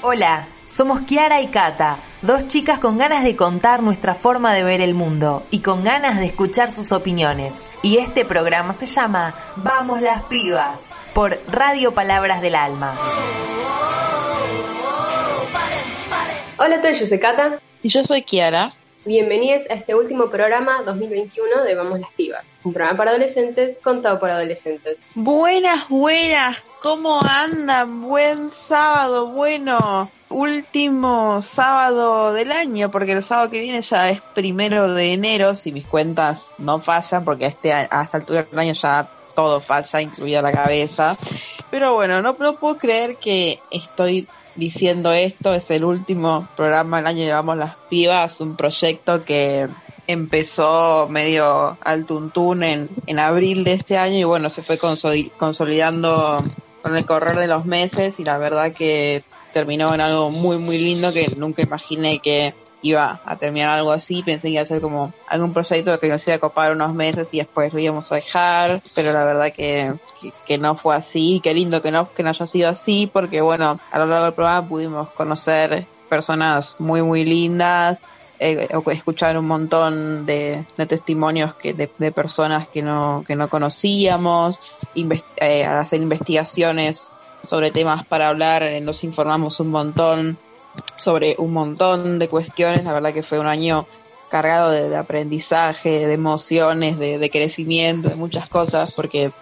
Hola, somos Kiara y Kata, dos chicas con ganas de contar nuestra forma de ver el mundo y con ganas de escuchar sus opiniones. Y este programa se llama Vamos las pibas por Radio Palabras del Alma. Hola a todos, yo soy Kata. Y yo soy Kiara. Bienvenidos a este último programa 2021 de Vamos las Pibas, un programa para adolescentes contado por adolescentes. Buenas, buenas, ¿cómo andan? Buen sábado, bueno, último sábado del año, porque el sábado que viene ya es primero de enero, si mis cuentas no fallan, porque este, a esta altura del año ya todo falla, incluida la cabeza. Pero bueno, no, no puedo creer que estoy diciendo esto, es el último programa del año Llevamos las Pibas, un proyecto que empezó medio al tuntún en, en abril de este año y bueno, se fue consolidando con el correr de los meses y la verdad que terminó en algo muy muy lindo que nunca imaginé que iba a terminar algo así, pensé que iba a ser como algún proyecto que nos iba a copar unos meses y después lo íbamos a dejar, pero la verdad que, que, no fue así, qué lindo que no, que no haya sido así, porque bueno, a lo largo del programa pudimos conocer personas muy muy lindas, eh, escuchar un montón de, de testimonios que, de, de, personas que no, que no conocíamos, eh, hacer investigaciones sobre temas para hablar, eh, nos informamos un montón sobre un montón de cuestiones. La verdad que fue un año cargado de, aprendizaje, de emociones, de, crecimiento, de muchas cosas, porque,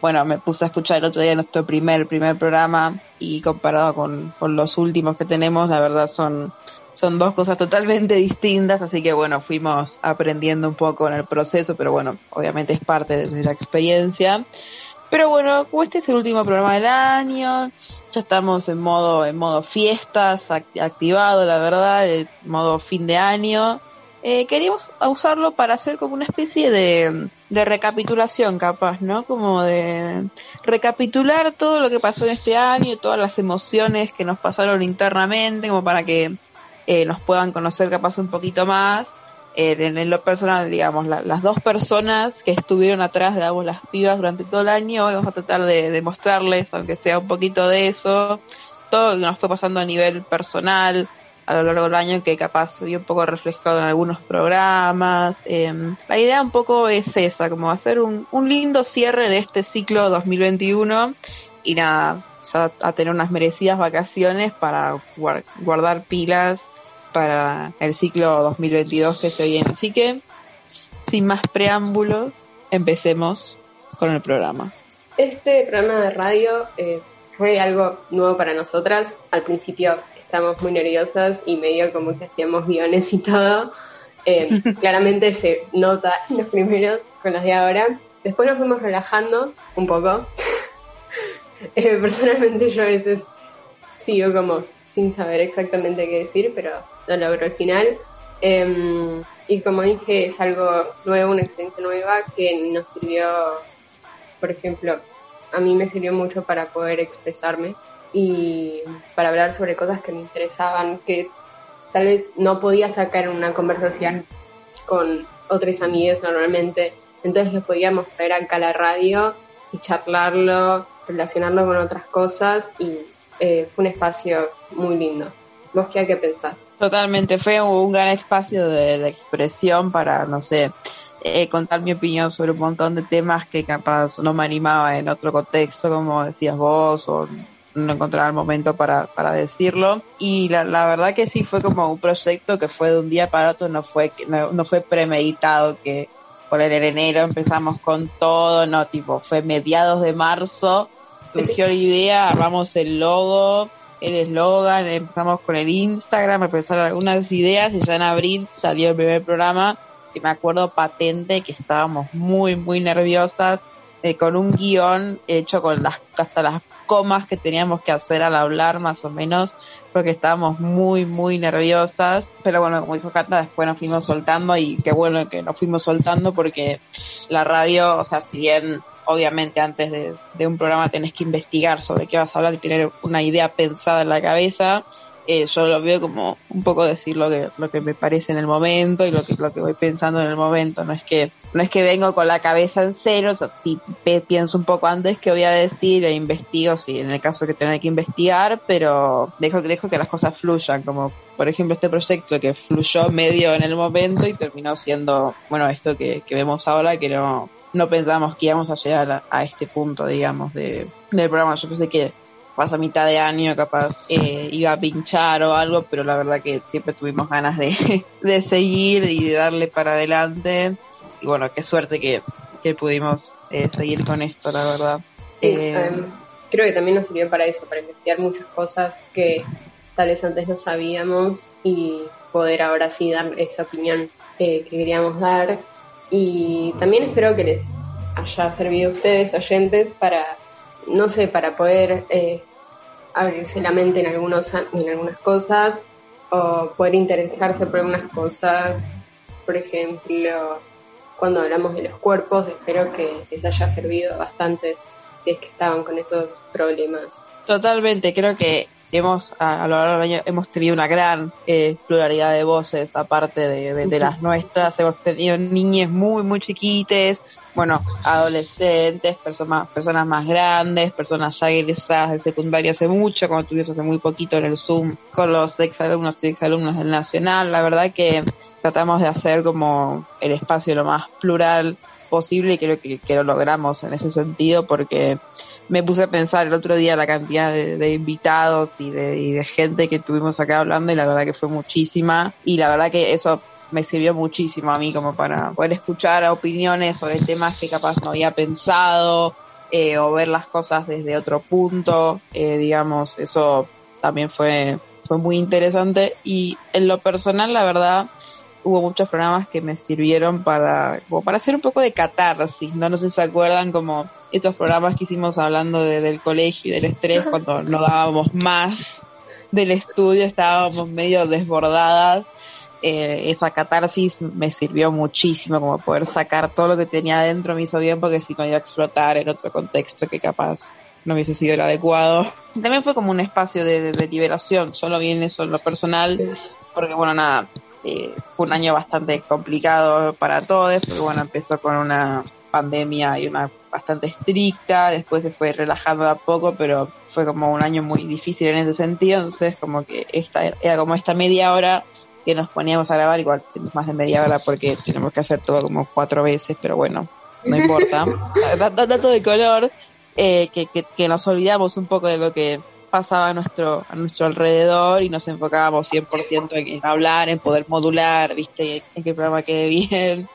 bueno, me puse a escuchar el otro día nuestro primer, primer programa y comparado con, con los últimos que tenemos, la verdad son, son dos cosas totalmente distintas, así que bueno, fuimos aprendiendo un poco en el proceso, pero bueno, obviamente es parte de la experiencia. Pero bueno, este es el último programa del año, ya estamos en modo, en modo fiestas, activado la verdad, en modo fin de año. Eh, queríamos usarlo para hacer como una especie de, de recapitulación capaz, ¿no? Como de recapitular todo lo que pasó en este año, todas las emociones que nos pasaron internamente, como para que eh, nos puedan conocer capaz un poquito más en, lo personal, digamos, las dos personas que estuvieron atrás de Vamos las Pibas durante todo el año, vamos a tratar de, mostrarles, aunque sea un poquito de eso, todo lo que nos fue pasando a nivel personal a lo largo del año, que capaz vio un poco reflejado en algunos programas. Em, la idea un poco es esa, como hacer un, un lindo cierre de este ciclo 2021 y nada, ya a tener unas merecidas vacaciones para guardar pilas para el ciclo 2022 que se viene. Así que, sin más preámbulos, empecemos con el programa. Este programa de radio eh, fue algo nuevo para nosotras. Al principio estábamos muy nerviosas y medio como que hacíamos guiones y todo. Eh, claramente se nota en los primeros con los de ahora. Después nos fuimos relajando un poco. Eh, personalmente yo a veces sigo como sin saber exactamente qué decir, pero lo logro al final. Em, y como dije, es algo nuevo, una experiencia nueva que nos sirvió, por ejemplo, a mí me sirvió mucho para poder expresarme y para hablar sobre cosas que me interesaban, que tal vez no podía sacar una conversación con otros amigos normalmente. Entonces lo podíamos traer acá a la radio y charlarlo, relacionarlo con otras cosas y eh, fue un espacio muy lindo. ¿Vos qué, qué pensás? Totalmente, fue un gran espacio de, expresión para, no sé, eh, contar mi opinión sobre un montón de temas que capaz no me animaba en otro contexto, como decías vos, o no encontraba el momento para, para decirlo. Y la, la, verdad que sí fue como un proyecto que fue de un día para otro, no fue, no, no fue premeditado que por el enero empezamos con todo, no, tipo, fue mediados de marzo surgió la idea, armamos el logo, el eslogan, empezamos con el Instagram, empezaron algunas ideas y ya en abril salió el primer programa que me acuerdo patente que estábamos muy, muy nerviosas eh, con un guion hecho con las, hasta las comas que teníamos que hacer al hablar más o menos porque estábamos muy, muy nerviosas. Pero bueno, como dijo Cata, después nos fuimos soltando y qué bueno que nos fuimos soltando porque la radio, o sea, si bien obviamente antes de, un programa tenés que investigar sobre qué vas a hablar y tener una idea pensada en la cabeza. Eh, yo lo veo como un poco decir lo que, lo que me parece en el momento y lo que, lo que voy pensando en el momento. No es que, no es que vengo con la cabeza en cero, o sea, sí pienso un poco antes que voy a decir e investigo, si en el caso que tenga que investigar, pero dejo, dejo que las cosas fluyan, como por ejemplo este proyecto que fluyó medio en el momento y terminó siendo, bueno, esto que, que vemos ahora, que no, no pensamos que íbamos a llegar a, a este punto, digamos, de, del programa. Yo pensé que pasa mitad de año, capaz eh, iba a pinchar o algo, pero la verdad que siempre tuvimos ganas de, de seguir y de darle para adelante. Y bueno, qué suerte que, que pudimos eh, seguir con esto, la verdad. Sí, eh, creo que también nos sirvió para eso, para investigar muchas cosas que tal vez antes no sabíamos y poder ahora sí dar esa opinión que queríamos dar. Y también espero que les haya servido a ustedes, oyentes, para no sé, para poder eh, abrirse la mente en, algunos, en algunas cosas o poder interesarse por algunas cosas. Por ejemplo, cuando hablamos de los cuerpos, espero que les haya servido a bastantes si es que estaban con esos problemas. Totalmente, creo que hemos a, lo largo del año hemos tenido una gran eh, pluralidad de voces aparte de, de, las nuestras. Hemos tenido niñas muy muy chiquites bueno adolescentes personas personas más grandes personas ya egresadas de secundaria hace mucho como tuvimos hace muy poquito en el zoom con los exalumnos y exalumnos del nacional. La verdad que tratamos de hacer como el espacio lo más plural posible y creo que lo logramos en ese sentido porque me puse a pensar el otro día la cantidad de, invitados y de, gente que tuvimos acá hablando y la verdad que fue muchísima. Y la verdad que eso me sirvió muchísimo a mí como para poder escuchar opiniones sobre temas que capaz no había pensado eh, o ver las cosas desde otro punto, eh, digamos, eso también fue, fue muy interesante. Y en lo personal la verdad hubo muchos programas que me sirvieron para, como para hacer un poco de catarsis, ¿no? No sé si se acuerdan como estos programas que hicimos hablando de, del colegio y del estrés cuando no dábamos más del estudio, estábamos medio desbordadas. Eh, esa catarsis me sirvió muchísimo como poder sacar todo lo que tenía adentro me hizo bien porque si no iba a explotar en otro contexto que capaz no hubiese sido el adecuado. También fue como un espacio de, de, de liberación, solo bien eso en lo personal, porque bueno, nada, eh, fue un año bastante complicado para todos, porque bueno, empezó con una pandemia y una bastante estricta, después se fue relajando a poco, pero fue como un año muy difícil en ese sentido, entonces como que esta era como esta media hora que nos poníamos a grabar, igual más de media hora porque tenemos que hacer todo como cuatro veces, pero bueno, no importa. Dato de color, eh, que, que, que nos olvidamos un poco de lo que pasaba a nuestro, a nuestro alrededor y nos enfocábamos 100% en, en hablar, en poder modular, viste, en qué programa quede bien.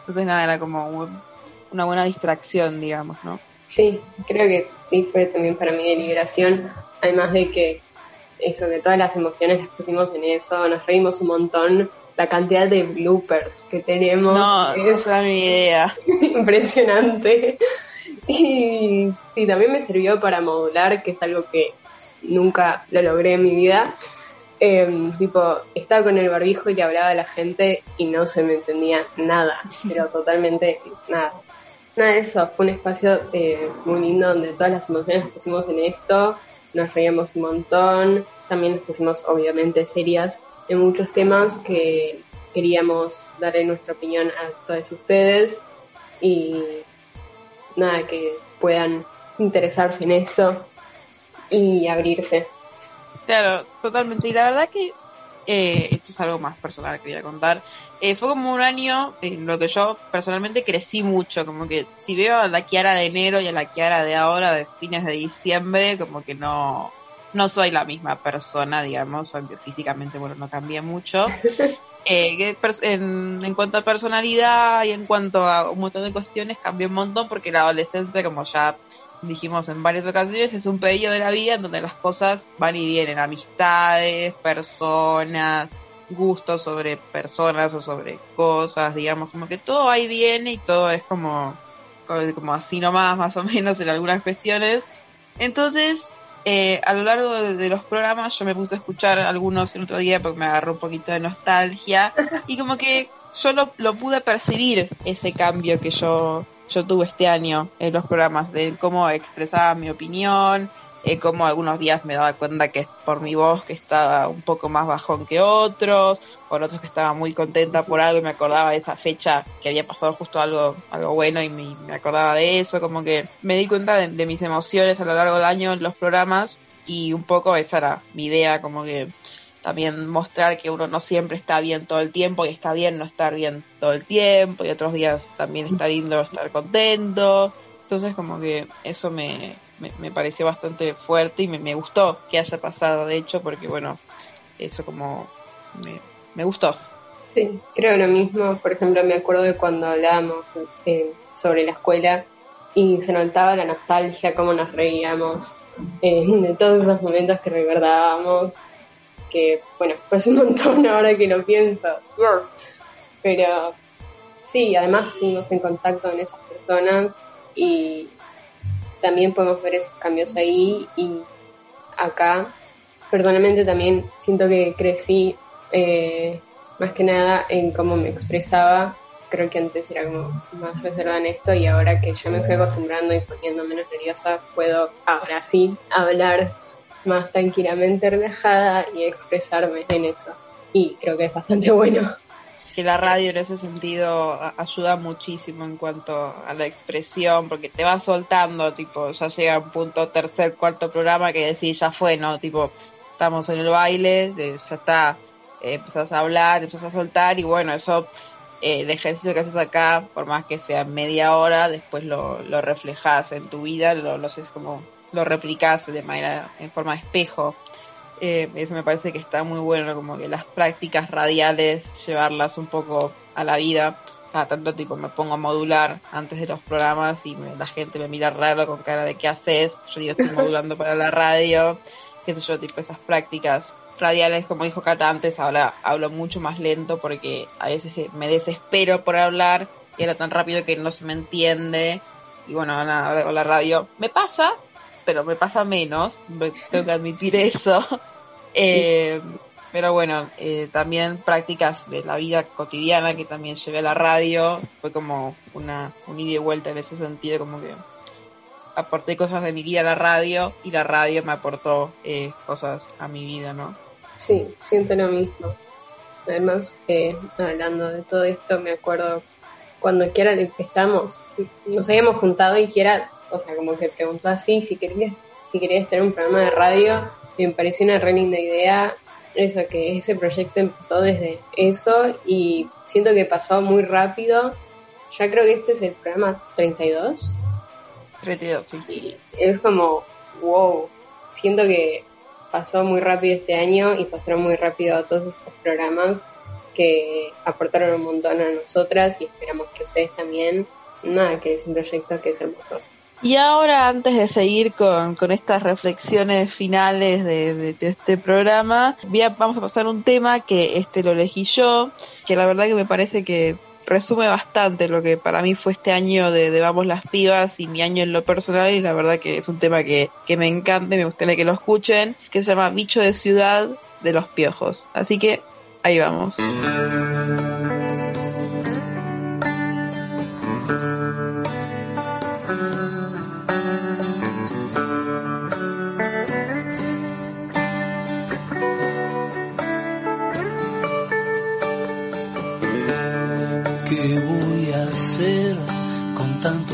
Entonces nada, era como un, una buena distracción, digamos, ¿no? Sí, creo que sí fue también para mí de liberación, además de que eso, que todas las emociones las pusimos en eso, nos reímos un montón, la cantidad de bloopers que tenemos no, es no mi idea. impresionante. Y, y también me sirvió para modular, que es algo que nunca lo logré en mi vida. Eh, tipo, estaba con el barbijo y le hablaba a la gente y no se me entendía nada, pero totalmente nada. Nada de eso, fue un espacio eh, muy lindo donde todas las emociones las pusimos en esto, nos reíamos un montón, también nos pusimos obviamente serias en muchos temas que queríamos darle nuestra opinión a todos ustedes y nada, que puedan interesarse en esto y abrirse. Claro, totalmente. Y la verdad que eh, esto es algo más personal que quería contar. Eh, fue como un año en lo que yo personalmente crecí mucho, como que si veo a la Kiara de enero y a la Kiara de ahora, de fines de diciembre, como que no, no soy la misma persona, digamos, aunque físicamente, bueno, no cambié mucho. Eh, en, en cuanto a personalidad y en cuanto a un montón de cuestiones, cambié un montón porque la adolescencia, como ya dijimos en varias ocasiones, es un periodo de la vida en donde las cosas van y vienen, amistades, personas, gustos sobre personas o sobre cosas, digamos, como que todo ahí viene y todo es como, como así nomás, más o menos en algunas cuestiones. Entonces, eh, a lo largo de, los programas yo me puse a escuchar algunos el otro día porque me agarró un poquito de nostalgia y como que yo lo pude percibir ese cambio que yo yo tuve este año en los programas de cómo expresaba mi opinión, eh, como algunos días me daba cuenta que por mi voz que estaba un poco más bajón que otros, por otros que estaba muy contenta por algo y me acordaba de esa fecha que había pasado justo algo, algo bueno y me, acordaba de eso, como que me di cuenta de, mis emociones a lo largo del año en los programas y un poco esa era mi idea, como que también mostrar que uno no siempre está bien todo el tiempo y está bien no estar bien todo el tiempo y otros días también está lindo estar contento. Entonces como que eso me, me, pareció bastante fuerte y me, me, gustó que haya pasado, de hecho, porque bueno, eso como me, me gustó. Sí, creo lo mismo. Por ejemplo, me acuerdo de cuando hablábamos eh, sobre la escuela y se notaba la nostalgia, cómo nos reíamos eh, de todos esos momentos que recordábamos. Que, bueno, pues un montón ahora que lo pienso. Pero sí, además seguimos en contacto con esas personas y también podemos ver esos cambios ahí y acá. Personalmente también siento que crecí eh, más que nada en cómo me expresaba. Creo que antes era como más reservada en esto y ahora que ya me fui acostumbrando y poniendo menos nerviosa, puedo ahora sí hablar más tranquilamente, relajada y expresarme en eso. Y creo que es bastante bueno que la radio en ese sentido ayuda muchísimo en cuanto a la expresión, porque te va soltando, tipo, ya llega un punto tercer, cuarto programa que decís, ya fue, ¿no? Tipo, estamos en el baile, ya está, eh, empezás a hablar, empezás a soltar y bueno, eso, eh, el ejercicio que haces acá, por más que sea media hora, después lo, lo reflejas en tu vida, lo, lo haces como, lo replicas de manera, en forma de espejo. Eh, eso me parece que está muy bueno, como que las prácticas radiales, llevarlas un poco a la vida. Cada tanto tipo me pongo a modular antes de los programas y la gente me mira raro con cara de qué haces. Yo digo, estoy modulando para la radio. Qué sé yo, tipo esas prácticas radiales, como dijo Cata antes, ahora hablo mucho más lento porque a veces me desespero por hablar y era tan rápido que no se me entiende. Y bueno, ahora la radio me pasa, pero me pasa menos, tengo que admitir eso. Eh, pero bueno, eh, también prácticas de la vida cotidiana que también llevé a la radio. Fue como una un ida y vuelta en ese sentido, como que aporté cosas de mi vida a la radio y la radio me aportó eh, cosas a mi vida, ¿no? Sí, siento lo mismo. Además, eh, hablando de todo esto, me acuerdo cuando quiera estamos, nos habíamos juntado y quiera, o sea, como que preguntó así si querías, si querías tener un programa de radio me pareció una re linda idea eso, que ese proyecto empezó desde eso y siento que pasó muy rápido. Ya creo que este es el programa 32. 32, sí. Y es como, wow, siento que pasó muy rápido este año y pasaron muy rápido todos estos programas que aportaron un montón a nosotras y esperamos que ustedes también. Nada, que es un proyecto que se empezó. Y ahora, antes de seguir con, estas reflexiones finales de, este programa, vamos a pasar un tema que este lo elegí yo, que la verdad que me parece que resume bastante lo que para mí fue este año de, Vamos las Pibas y mi año en lo personal y la verdad que es un tema que, que me encanta y me gustaría que lo escuchen, que se llama Bicho de Ciudad de los Piojos. Así que ahí vamos.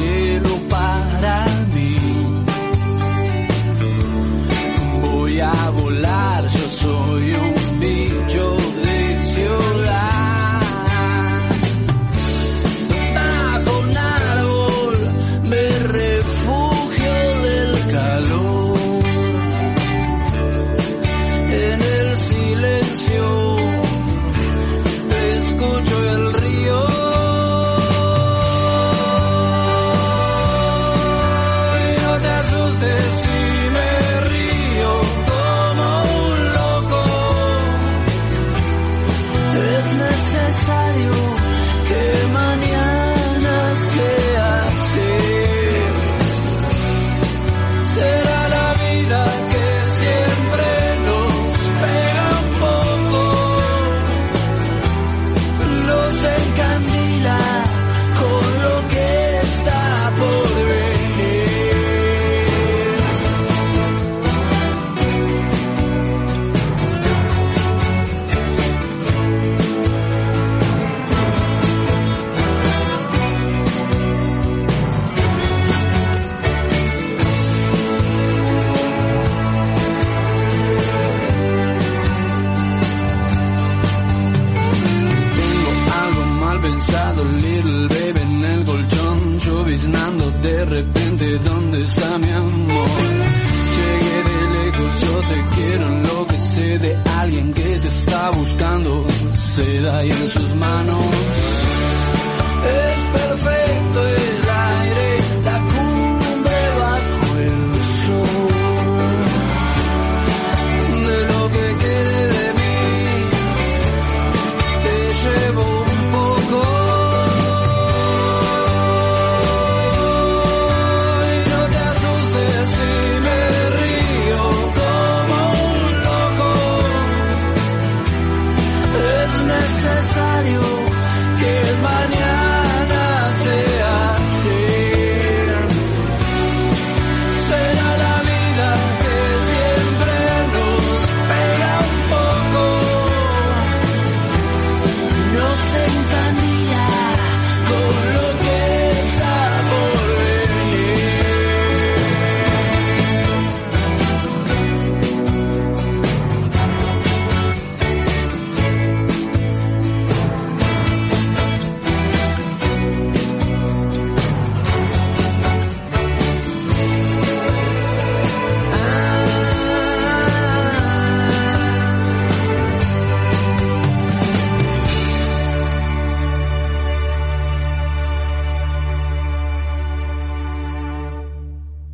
tanto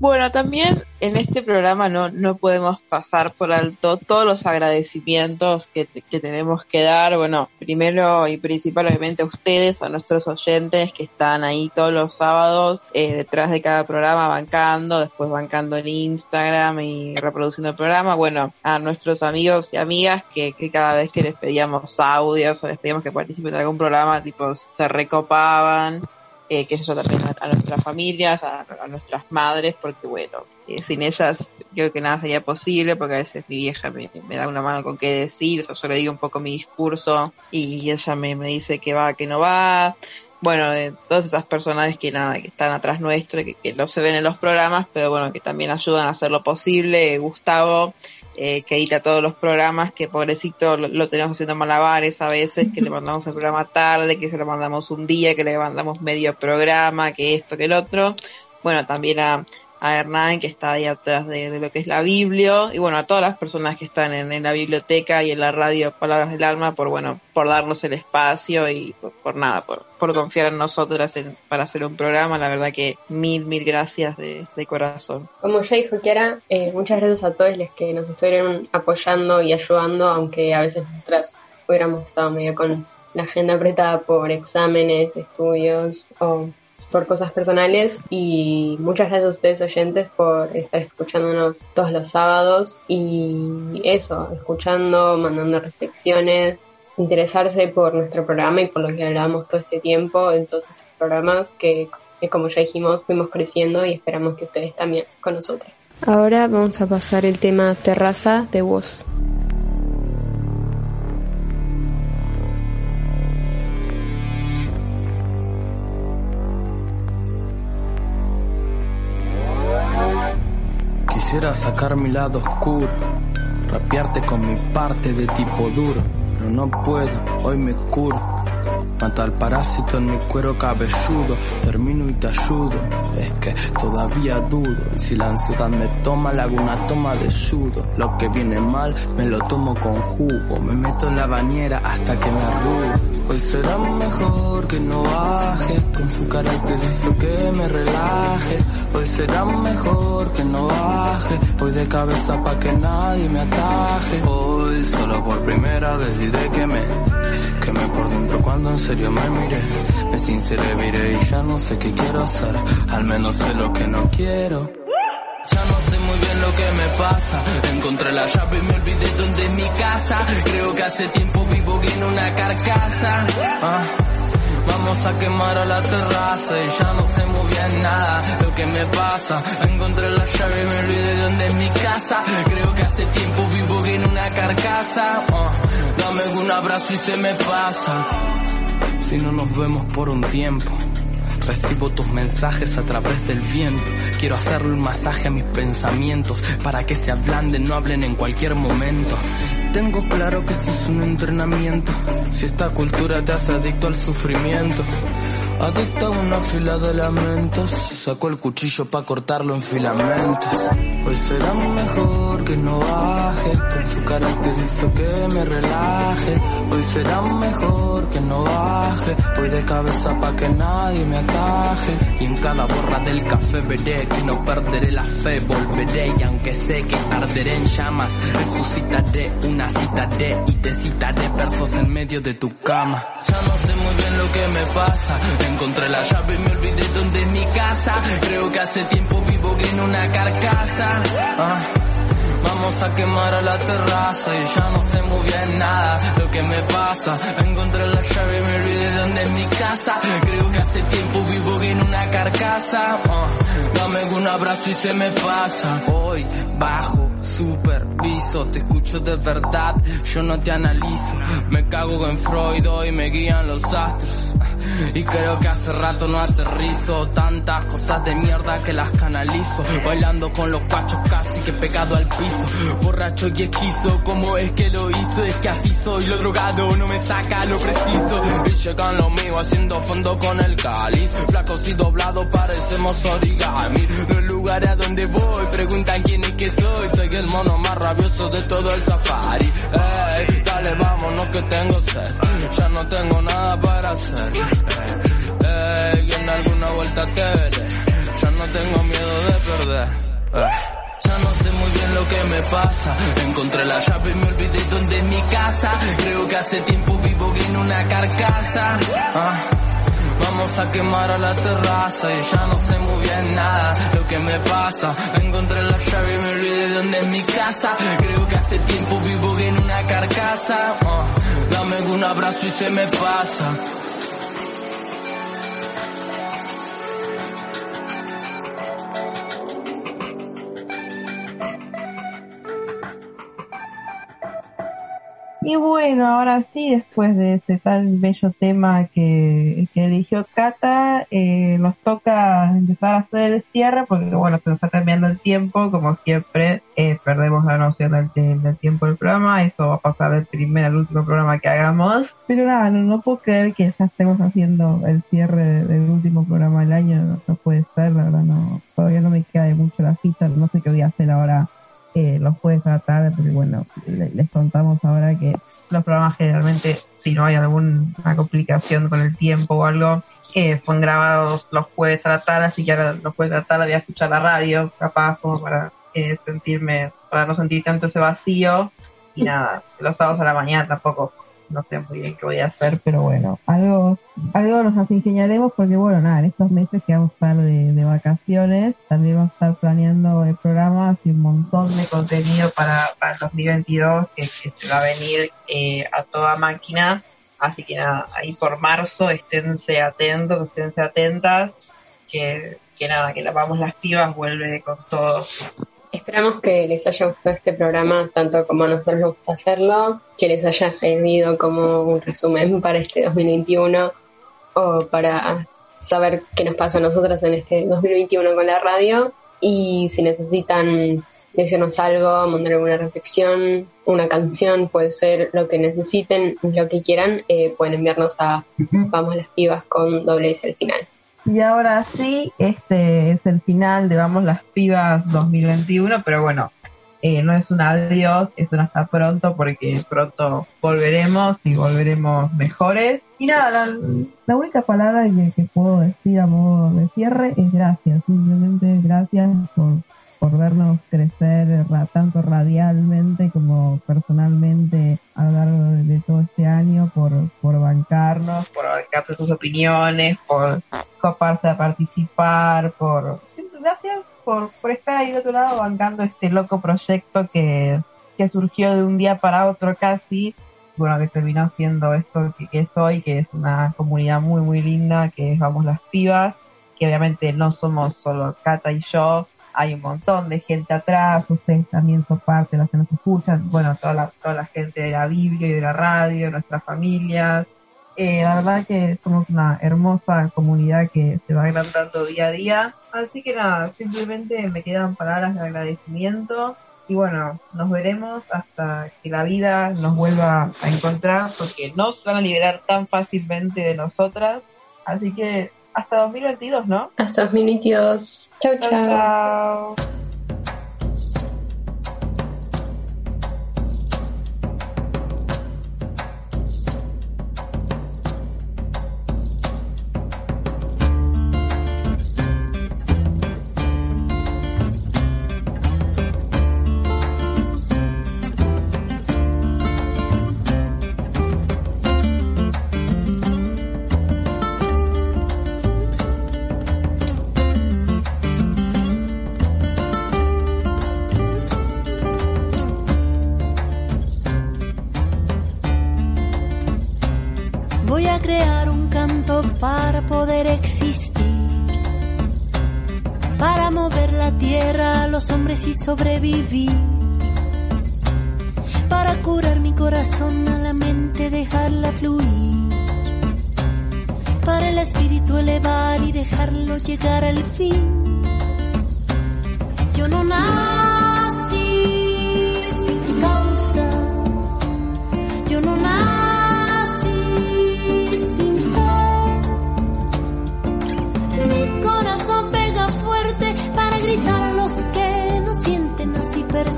Bueno, también en este programa no, no podemos pasar por alto todos los agradecimientos que, que tenemos que dar. Bueno, primero y principal obviamente a ustedes, a nuestros oyentes que están ahí todos los sábados eh, detrás de cada programa bancando, después bancando en Instagram y reproduciendo el programa. Bueno, a nuestros amigos y amigas que, que cada vez que les pedíamos audios o les pedíamos que participen en algún programa, tipo, se recopaban eh, que eso también a, nuestras familias, a, nuestras madres, porque bueno, eh, sin ellas creo que nada sería posible, porque a veces mi vieja me, da una mano con qué decir, o yo le digo un poco mi discurso y ella me, me dice que va, que no va. Bueno, de todas esas personas que nada, que están atrás nuestro, que, que no se ven en los programas, pero bueno, que también ayudan a hacer lo posible. Gustavo, eh, que edita todos los programas, que pobrecito lo, lo, tenemos haciendo malabares a veces, que le mandamos el programa tarde, que se lo mandamos un día, que le mandamos medio programa, que esto, que el otro. Bueno, también a, a Hernán, que está ahí atrás de, de, lo que es la Biblia, y bueno, a todas las personas que están en, en, la biblioteca y en la radio Palabras del Alma, por bueno, por darnos el espacio y por, nada, por, por, confiar en nosotras en, para hacer un programa, la verdad que mil, mil gracias de, de corazón. Como ya dijo Kiara, eh, muchas gracias a todos los que nos estuvieron apoyando y ayudando, aunque a veces nosotras hubiéramos estado medio con la agenda apretada por exámenes, estudios o por cosas personales y muchas gracias a ustedes oyentes por estar escuchándonos todos los sábados y eso, escuchando, mandando reflexiones, interesarse por nuestro programa y por lo que hablamos todo este tiempo en todos estos programas que como ya dijimos fuimos creciendo y esperamos que ustedes también con nosotras. Ahora vamos a pasar el tema terraza de voz. Quisiera sacar mi lado oscuro, rapearte con mi parte de tipo duro, pero no puedo, hoy me curo. Mata al parásito en mi cuero cabelludo, termino y te ayudo. Es que todavía dudo, y si la ansiedad me toma, le hago una toma de sudo. Lo que viene mal, me lo tomo con jugo, me meto en la bañera hasta que me arrugo. Hoy será mejor que no baje, con su caracterizo que me relaje. Hoy será mejor que no baje, hoy de cabeza pa' que nadie me ataje. Hoy solo por primera vez diré que me quemé por dentro cuando en serio me miré. Me sinceré, viré y ya no sé qué quiero hacer, al menos sé lo que no quiero. Ya no sé muy bien lo que me pasa. Encontré la llave y me olvidé dónde es mi casa. Creo que hace tiempo vivo en una carcasa. Ah, vamos a quemar a la terraza y ya no sé muy bien nada lo que me pasa. Encontré la llave y me olvidé dónde es mi casa. Creo que hace tiempo vivo en una carcasa. Ah, dame un abrazo y se me pasa. Si no nos vemos por un tiempo. Recibo tus mensajes a través del viento. Quiero hacerle un masaje a mis pensamientos para que se ablanden, no hablen en cualquier momento. Tengo claro que si es un entrenamiento, si esta cultura te hace adicto al sufrimiento. Adicto a una fila de lamentos, saco el cuchillo para cortarlo en filamentos. Hoy será mejor que no baje, con su caracterizo que me relaje. Hoy será mejor que no baje, hoy de cabeza pa' que nadie me ataje. Y en cada borra del café veré que no perderé la fe, volveré y aunque sé que arderé en llamas, resucitaré una cita de y te citaré versos en medio de tu cama. Ya no bien lo que me pasa, encontré la llave y me olvidé dónde es mi casa. Creo que hace tiempo vivo en una carcasa. Ah. Vamos a quemar a la terraza y ya no sé muy bien nada lo que me pasa. Encontré la llave y me olvidé dónde es mi casa. Creo que hace tiempo vivo en una carcasa. Ah, dame un abrazo y se me pasa. Hoy bajo, te escucho de verdad, yo no te analizo. Me cago en Freud, hoy me guían los astros. Y creo que hace rato no aterrizo. Tantas cosas de mierda que las canalizo. Bailando con los cachos casi que pegado al piso. Borracho y esquizo, ¿cómo es que lo hizo? Es que así soy, lo drogado no me saca lo preciso. Y llegan los míos haciendo fondo con el cáliz. Flacos y doblados parecemos origami. Los lugares a donde voy preguntan quién es que soy. Soy el mono más rabioso de todo el safari vámonos que tengo sed Ya no tengo nada para hacer y en alguna vuelta te veré. Ya no tengo miedo de perder. Ey. Ya no sé muy bien lo que me pasa. Encontré la llave y me olvidé dónde es mi casa. Creo que hace tiempo vivo en una carcasa. Ah. Vamos a quemar a la terraza y ya no sé muy bien nada lo que me pasa. Encontré la llave y me olvidé dónde es mi casa. Creo que hace tiempo vivo una carcasa. Ah. Dame un abrazo y se me pasa. Bueno, ahora sí, después de ese tan bello tema que, eligió Cata, eh, nos toca empezar a hacer el cierre porque bueno, se nos está cambiando el tiempo, como siempre, eh, perdemos la noción del, tiempo del programa, eso va a pasar del primer al último programa que hagamos, pero nada, no, no puedo creer que ya estemos haciendo el cierre del último programa del año, no, puede ser, verdad, no, todavía no me queda de mucho la cita, no sé qué voy a hacer ahora eh, los jueves a la tarde, porque bueno, le, les contamos ahora que generalmente, si no hay alguna complicación con el tiempo o algo, eh, fueron grabados los jueves a la tarde, así que ahora los jueves a la tarde voy a escuchar la radio, capaz como para eh, sentirme, para no sentir tanto ese vacío, y nada, los sábados a la mañana tampoco no sé muy bien qué voy a hacer, pero bueno, algo, algo nos ingeniaremos porque bueno, nada, en estos meses que vamos a estar de, de, vacaciones, también vamos a estar planeando el programa y un montón de contenido para, para el 2022 que, que se va a venir eh, a toda máquina, así que nada, ahí por marzo esténse atentos, esténse atentas, que, que nada, que la vamos las pibas vuelve con todo. Esperamos que les haya gustado este programa tanto como a nosotros nos gusta hacerlo, que les haya servido como un resumen para este 2021 o para saber qué nos pasa a nosotras en este 2021 con la radio y si necesitan decirnos algo, mandar alguna reflexión, una canción, puede ser lo que necesiten, lo que quieran, eh, pueden enviarnos a Vamos las Pibas con doble S al final. Y ahora sí, este es el final de Vamos las Pibas 2021, pero bueno, eh, no es un adiós, es un hasta pronto porque pronto volveremos y volveremos mejores. Y nada, la, única palabra que, que, puedo decir a modo de cierre es gracias, simplemente gracias por, por vernos crecer tanto radialmente como personalmente a lo largo de, todo este año, por, por bancarnos, por bancarse sus opiniones, por coparse a participar, por... Gracias por, por estar ahí de otro lado bancando este loco proyecto que, que surgió de un día para otro casi, bueno, que terminó siendo esto que, que es hoy, que es una comunidad muy, muy linda, que es Vamos las Pibas, que obviamente no somos solo Cata y yo, hay un montón de gente atrás, ustedes también son parte de los que nos escuchan, bueno, toda la, toda la gente de la Biblia y de la radio, nuestras familias. Eh, la verdad que somos una hermosa comunidad que se va agrandando día a día Así que nada, simplemente me quedan palabras de agradecimiento y bueno, nos veremos hasta que la vida nos vuelva a encontrar porque no se van a liberar tan fácilmente de nosotras. Así que hasta 2022, ¿no? Hasta 2022. Chao. chao. chao. y sobrevivir. Para curar mi corazón a la mente, dejarla fluir. Para el espíritu elevar y dejarlo llegar al fin. Yo no nací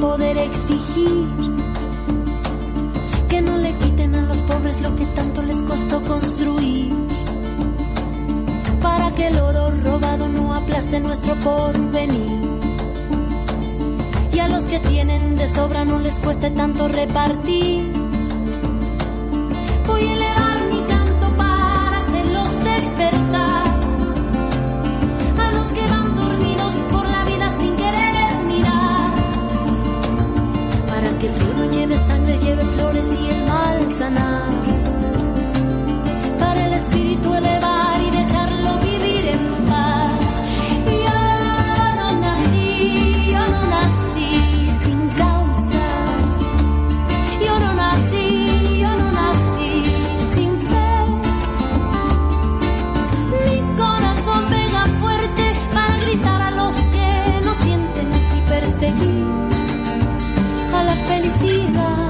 poder exigir que no le quiten a los pobres lo que tanto les costó construir. Para que el oro robado no aplaste nuestro porvenir. Y a los que tienen de sobra no les cueste tanto repartir. Voy a lleve flores y el mal sanar. Para el espíritu elevar y dejarlo vivir en paz. Yo no nací, yo no nací sin causa. Yo no nací, yo no nací sin fe. Mi corazón pega fuerte para gritar a los que no sienten así perseguir a la felicidad.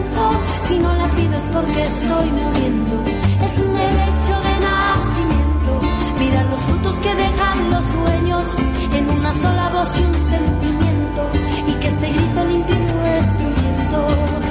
Si no la pido es porque estoy muriendo. Es un derecho de nacimiento. Mirar los frutos que dejan los sueños en una sola voz y un sentimiento. Y que este grito limpio es un viento.